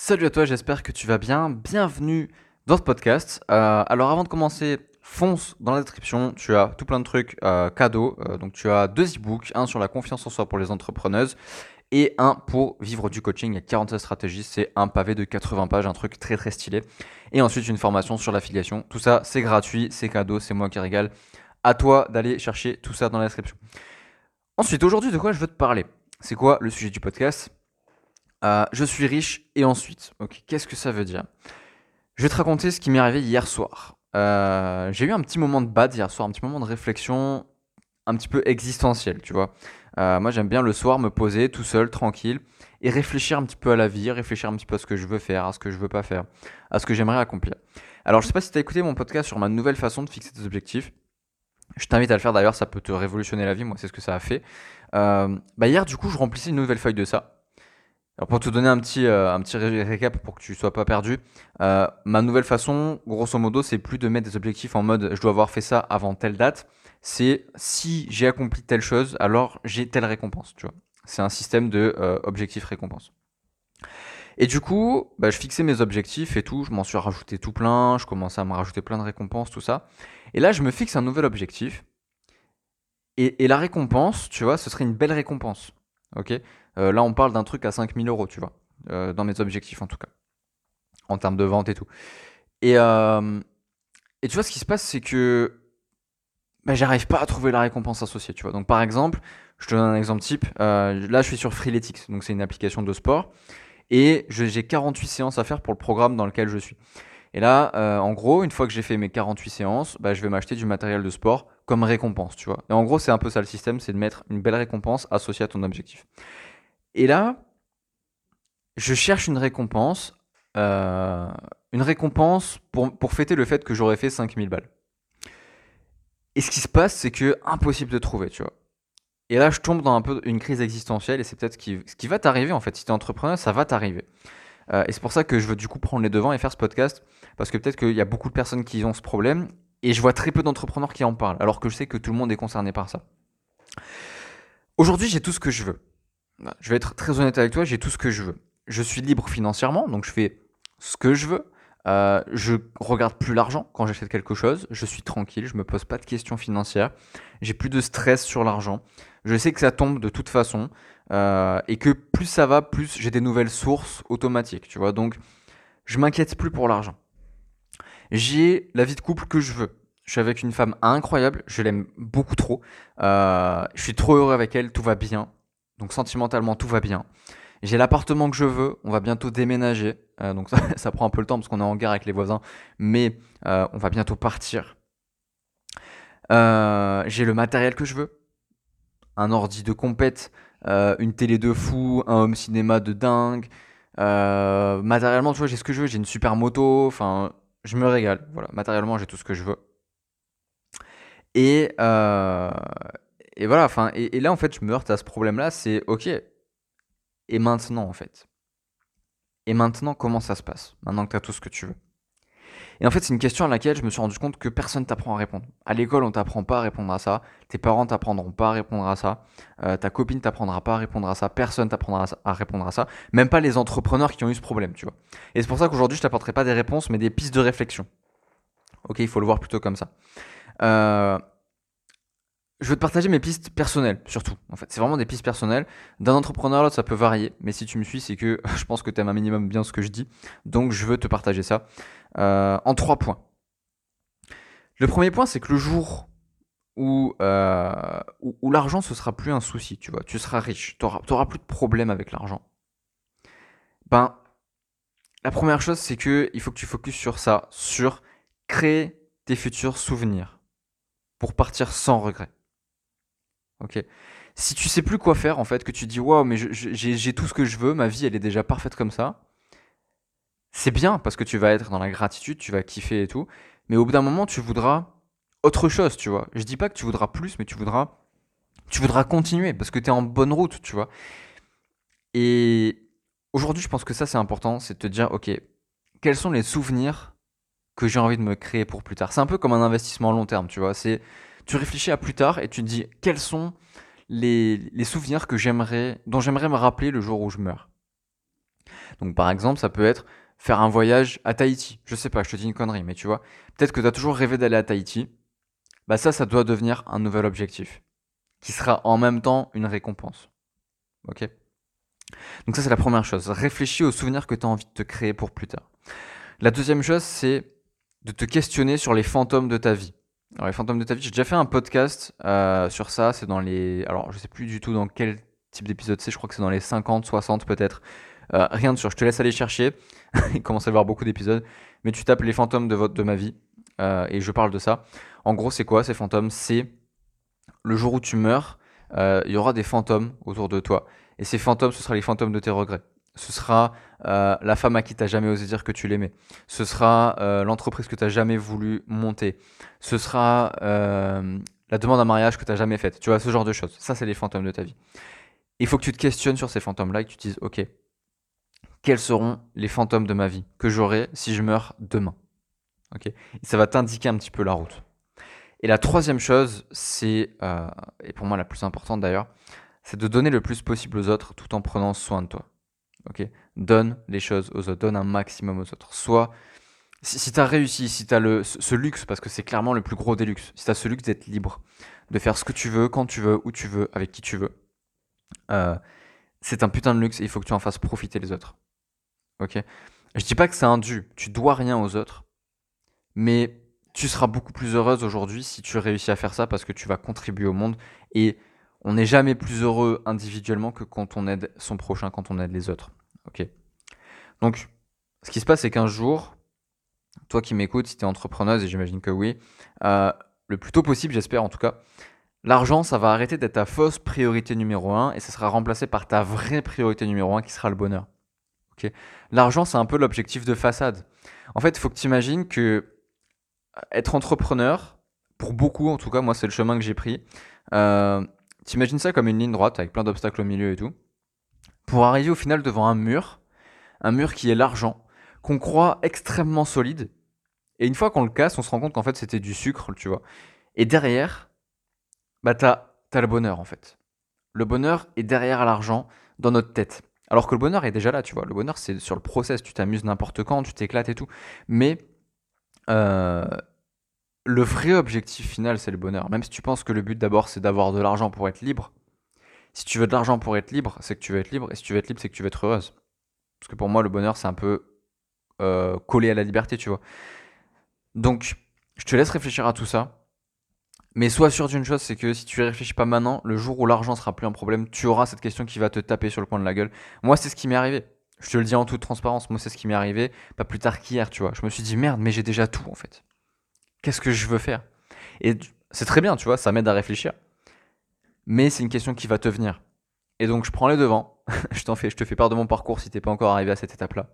Salut à toi, j'espère que tu vas bien. Bienvenue dans ce podcast. Euh, alors avant de commencer, fonce dans la description, tu as tout plein de trucs euh, cadeaux. Euh, donc tu as deux e-books, un sur la confiance en soi pour les entrepreneuses et un pour vivre du coaching. Il y a 47 stratégies, c'est un pavé de 80 pages, un truc très très stylé. Et ensuite une formation sur l'affiliation. Tout ça, c'est gratuit, c'est cadeau, c'est moi qui régale. À toi d'aller chercher tout ça dans la description. Ensuite, aujourd'hui, de quoi je veux te parler? C'est quoi le sujet du podcast? Euh, je suis riche et ensuite. Ok, qu'est-ce que ça veut dire? Je vais te raconter ce qui m'est arrivé hier soir. Euh, j'ai eu un petit moment de bad hier soir, un petit moment de réflexion un petit peu existentiel, tu vois. Euh, moi, j'aime bien le soir me poser tout seul, tranquille, et réfléchir un petit peu à la vie, réfléchir un petit peu à ce que je veux faire, à ce que je veux pas faire, à ce que j'aimerais accomplir. Alors, je sais pas si tu as écouté mon podcast sur ma nouvelle façon de fixer tes objectifs. Je t'invite à le faire d'ailleurs, ça peut te révolutionner la vie, moi c'est ce que ça a fait. bah hier, du coup, je remplissais une nouvelle feuille de ça. Pour te donner un petit, euh, un petit récap pour que tu sois pas perdu, euh, ma nouvelle façon, grosso modo, c'est plus de mettre des objectifs en mode je dois avoir fait ça avant telle date. C'est si j'ai accompli telle chose, alors j'ai telle récompense. Tu vois, c'est un système de euh, objectifs récompense. Et du coup, bah, je fixais mes objectifs et tout, je m'en suis rajouté tout plein, je commençais à me rajouter plein de récompenses, tout ça. Et là, je me fixe un nouvel objectif. Et, et la récompense, tu vois, ce serait une belle récompense. Ok? Euh, là, on parle d'un truc à 5000 euros, tu vois, euh, dans mes objectifs en tout cas, en termes de vente et tout. Et, euh, et tu vois, ce qui se passe, c'est que bah, j'arrive pas à trouver la récompense associée, tu vois. Donc, par exemple, je te donne un exemple type. là, je suis sur Freeletics, donc c'est une application de sport, et j'ai 48 séances à faire pour le programme dans lequel je suis. Et là, en gros, une fois que j'ai fait mes 48 séances, bah, je vais m'acheter du matériel de sport comme récompense, tu vois. Et en gros, c'est un peu ça le système, c'est de mettre une belle récompense associée à ton objectif. Et là, je cherche une récompense, euh, une récompense pour, pour fêter le fait que j'aurais fait 5000 balles. Et ce qui se passe, c'est que impossible de trouver, tu vois. Et là, je tombe dans un peu une crise existentielle et c'est peut-être ce qui, va t'arriver en fait. Si tu es entrepreneur, ça va t'arriver. Euh, et c'est pour ça que je veux du coup prendre les devants et faire ce podcast parce que peut-être qu'il y a beaucoup de personnes qui ont ce problème et je vois très peu d'entrepreneurs qui en parlent alors que je sais que tout le monde est concerné par ça. Aujourd'hui, j'ai tout ce que je veux. Bah, je vais être très honnête avec toi, j'ai tout ce que je veux. Je suis libre financièrement, donc je fais ce que je veux. Euh, je regarde plus l'argent quand j'achète quelque chose. Je suis tranquille, je me pose pas de questions financières. J'ai plus de stress sur l'argent. Je sais que ça tombe de toute façon euh, et que plus ça va, plus j'ai des nouvelles sources automatiques. Tu vois, donc je m'inquiète plus pour l'argent. J'ai la vie de couple que je veux. Je suis avec une femme incroyable, je l'aime beaucoup trop. Euh, je suis trop heureux avec elle, tout va bien. Donc sentimentalement, tout va bien. J'ai l'appartement que je veux, on va bientôt déménager. Euh, donc ça, prend un peu le temps parce qu'on est en guerre avec les voisins. Mais euh, on va bientôt partir. Euh, j'ai le matériel que je veux. Un ordi de compète, une télé de fou, un home cinéma de dingue. matériellement, tu vois, j'ai ce que je veux. J'ai une super moto. Enfin, je me régale. Voilà, matériellement, j'ai tout ce que je veux. Et, et voilà, enfin, et, là en fait, je me heurte à ce problème-là, c'est ok. Et maintenant en fait? Et maintenant, comment ça se passe Maintenant que tu as tout ce que tu veux? Et en fait, c'est une question à laquelle je me suis rendu compte que personne t'apprend à répondre. À l'école, on t'apprend pas à répondre à ça. Tes parents t'apprendront pas à répondre à ça. Euh, ta copine t'apprendra pas à répondre à ça. Personne t'apprendra à répondre à ça. Même pas les entrepreneurs qui ont eu ce problème, tu vois. Et c'est pour ça qu'aujourd'hui, je t'apporterai pas des réponses, mais des pistes de réflexion. Ok, il faut le voir plutôt comme ça. Euh, je veux te partager mes pistes personnelles, surtout. En fait, c'est vraiment des pistes personnelles. D'un entrepreneur à l'autre, ça peut varier. Mais si tu me suis, c'est que je pense que tu aimes un minimum bien ce que je dis. Donc, je veux te partager ça euh, en trois points. Le premier point, c'est que le jour où, euh, où, l'argent, ce sera plus un souci, tu vois, tu seras riche, tu n'auras plus de problème avec l'argent. Ben, la première chose, c'est que il faut que tu focuses sur ça, sur créer tes futurs souvenirs pour partir sans regret. Ok. Si tu sais plus quoi faire, en fait, que tu dis waouh, mais j'ai tout ce que je veux, ma vie elle est déjà parfaite comme ça, c'est bien parce que tu vas être dans la gratitude, tu vas kiffer et tout, mais au bout d'un moment, tu voudras autre chose, tu vois. Je dis pas que tu voudras plus, mais tu voudras, tu voudras continuer parce que tu es en bonne route, tu vois. Et aujourd'hui, je pense que ça c'est important, c'est de te dire ok, quels sont les souvenirs que j'ai envie de me créer pour plus tard? C'est un peu comme un investissement à long terme, tu vois. C'est tu réfléchis à plus tard et tu te dis quels sont les, souvenirs que j'aimerais, dont j'aimerais me rappeler le jour où je meurs? Donc par exemple, ça peut être faire un voyage à Tahiti. Je sais pas, je te dis une connerie, mais tu vois, peut-être que tu as toujours rêvé d'aller à Tahiti. Bah ça, ça doit devenir un nouvel objectif, qui sera en même temps une récompense. Ok? Donc ça, c'est la première chose. Réfléchis aux souvenirs que tu as envie de te créer pour plus tard. La deuxième chose, c'est de te questionner sur les fantômes de ta vie. Les fantômes de ta vie, j'ai déjà fait un podcast euh, sur ça. C'est dans les. Alors, je sais plus du tout dans quel type d'épisode c'est. Je crois que c'est dans les 50, 60 peut-être. Euh, rien de sûr. Je te laisse aller chercher. Il commence à y avoir beaucoup d'épisodes. Mais tu tapes les fantômes de, votre, de ma vie. Euh, et je parle de ça. En gros, c'est quoi ces fantômes? C'est le jour où tu meurs, il y aura des fantômes autour de toi. Et ces fantômes, ce sera les fantômes de tes regrets ce sera euh, la femme à qui tu n'as jamais osé dire que tu l'aimais, ce sera euh, l'entreprise que tu n'as jamais voulu monter, ce sera euh, la demande en mariage que tu n'as jamais faite, tu vois, ce genre de choses. Ça, c'est les fantômes de ta vie. Il faut que tu te questionnes sur ces fantômes-là et que tu te dises, ok, quels seront les fantômes de ma vie que j'aurai si je meurs demain? Ok, ça va t'indiquer un petit peu la route. Et la troisième chose, c'est, et pour moi la plus importante d'ailleurs, c'est de donner le plus possible aux autres tout en prenant soin de toi. Ok. Donne les choses aux autres, donne un maximum aux autres. Soit, si, tu as réussi, si tu as le, ce luxe, parce que c'est clairement le plus gros des luxes, si tu as ce luxe d'être libre, de faire ce que tu veux, quand tu veux, où tu veux, avec qui tu veux, euh, c'est un putain de luxe et il faut que tu en fasses profiter les autres. Ok? Je dis pas que c'est un dû, tu dois rien aux autres, mais tu seras beaucoup plus heureuse aujourd'hui si tu réussis à faire ça parce que tu vas contribuer au monde et on n'est jamais plus heureux individuellement que quand on aide son prochain, quand on aide les autres. Ok. Donc, ce qui se passe, c'est qu'un jour, toi qui m'écoutes, si tu es entrepreneuse, et j'imagine que oui, euh, le plus tôt possible, j'espère en tout cas, l'argent, ça va arrêter d'être ta fausse priorité numéro un et ça sera remplacé par ta vraie priorité numéro un qui sera le bonheur. Ok. L'argent, c'est un peu l'objectif de façade. En fait, il faut que tu imagines que être entrepreneur, pour beaucoup en tout cas, moi c'est le chemin que j'ai pris, euh, T'imagines ça comme une ligne droite avec plein d'obstacles au milieu et tout, pour arriver au final devant un mur, un mur qui est l'argent, qu'on croit extrêmement solide, et une fois qu'on le casse, on se rend compte qu'en fait c'était du sucre, tu vois. Et derrière, bah t'as as le bonheur en fait. Le bonheur est derrière l'argent dans notre tête. Alors que le bonheur est déjà là, tu vois. Le bonheur, c'est sur le process. Tu t'amuses n'importe quand, tu t'éclates et tout. Mais euh, le vrai objectif final, c'est le bonheur. Même si tu penses que le but d'abord, c'est d'avoir de l'argent pour être libre. Si tu veux de l'argent pour être libre, c'est que tu veux être libre. Et si tu veux être libre, c'est que tu veux être heureuse. Parce que pour moi, le bonheur, c'est un peu euh, collé à la liberté, tu vois. Donc, je te laisse réfléchir à tout ça. Mais sois sûr d'une chose, c'est que si tu y réfléchis pas maintenant, le jour où l'argent sera plus un problème, tu auras cette question qui va te taper sur le coin de la gueule. Moi, c'est ce qui m'est arrivé. Je te le dis en toute transparence, moi, c'est ce qui m'est arrivé, pas plus tard qu'hier, tu vois. Je me suis dit, merde, mais j'ai déjà tout, en fait qu'est-ce que je veux faire? Et c'est très bien, tu vois, ça m'aide à réfléchir. Mais c'est une question qui va te venir. Et donc je prends les devants, je, te fais part de mon parcours si t'es pas encore arrivé à cette étape-là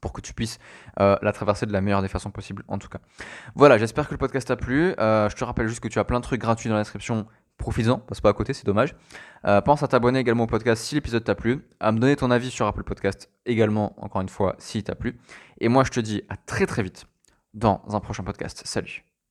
pour que tu puisses euh, la traverser de la meilleure des façons possibles en tout cas. Voilà, j'espère que le podcast t'a plu. Euh, je te rappelle juste que tu as plein de trucs gratuits dans la description. Profites-en, passe pas à côté, c'est dommage. Euh, pense à t'abonner également au podcast si l'épisode t'a plu, à me donner ton avis sur Apple Podcast également, encore une fois, si t'a plu. Et moi, je te dis à très très vite dans un prochain podcast. Salut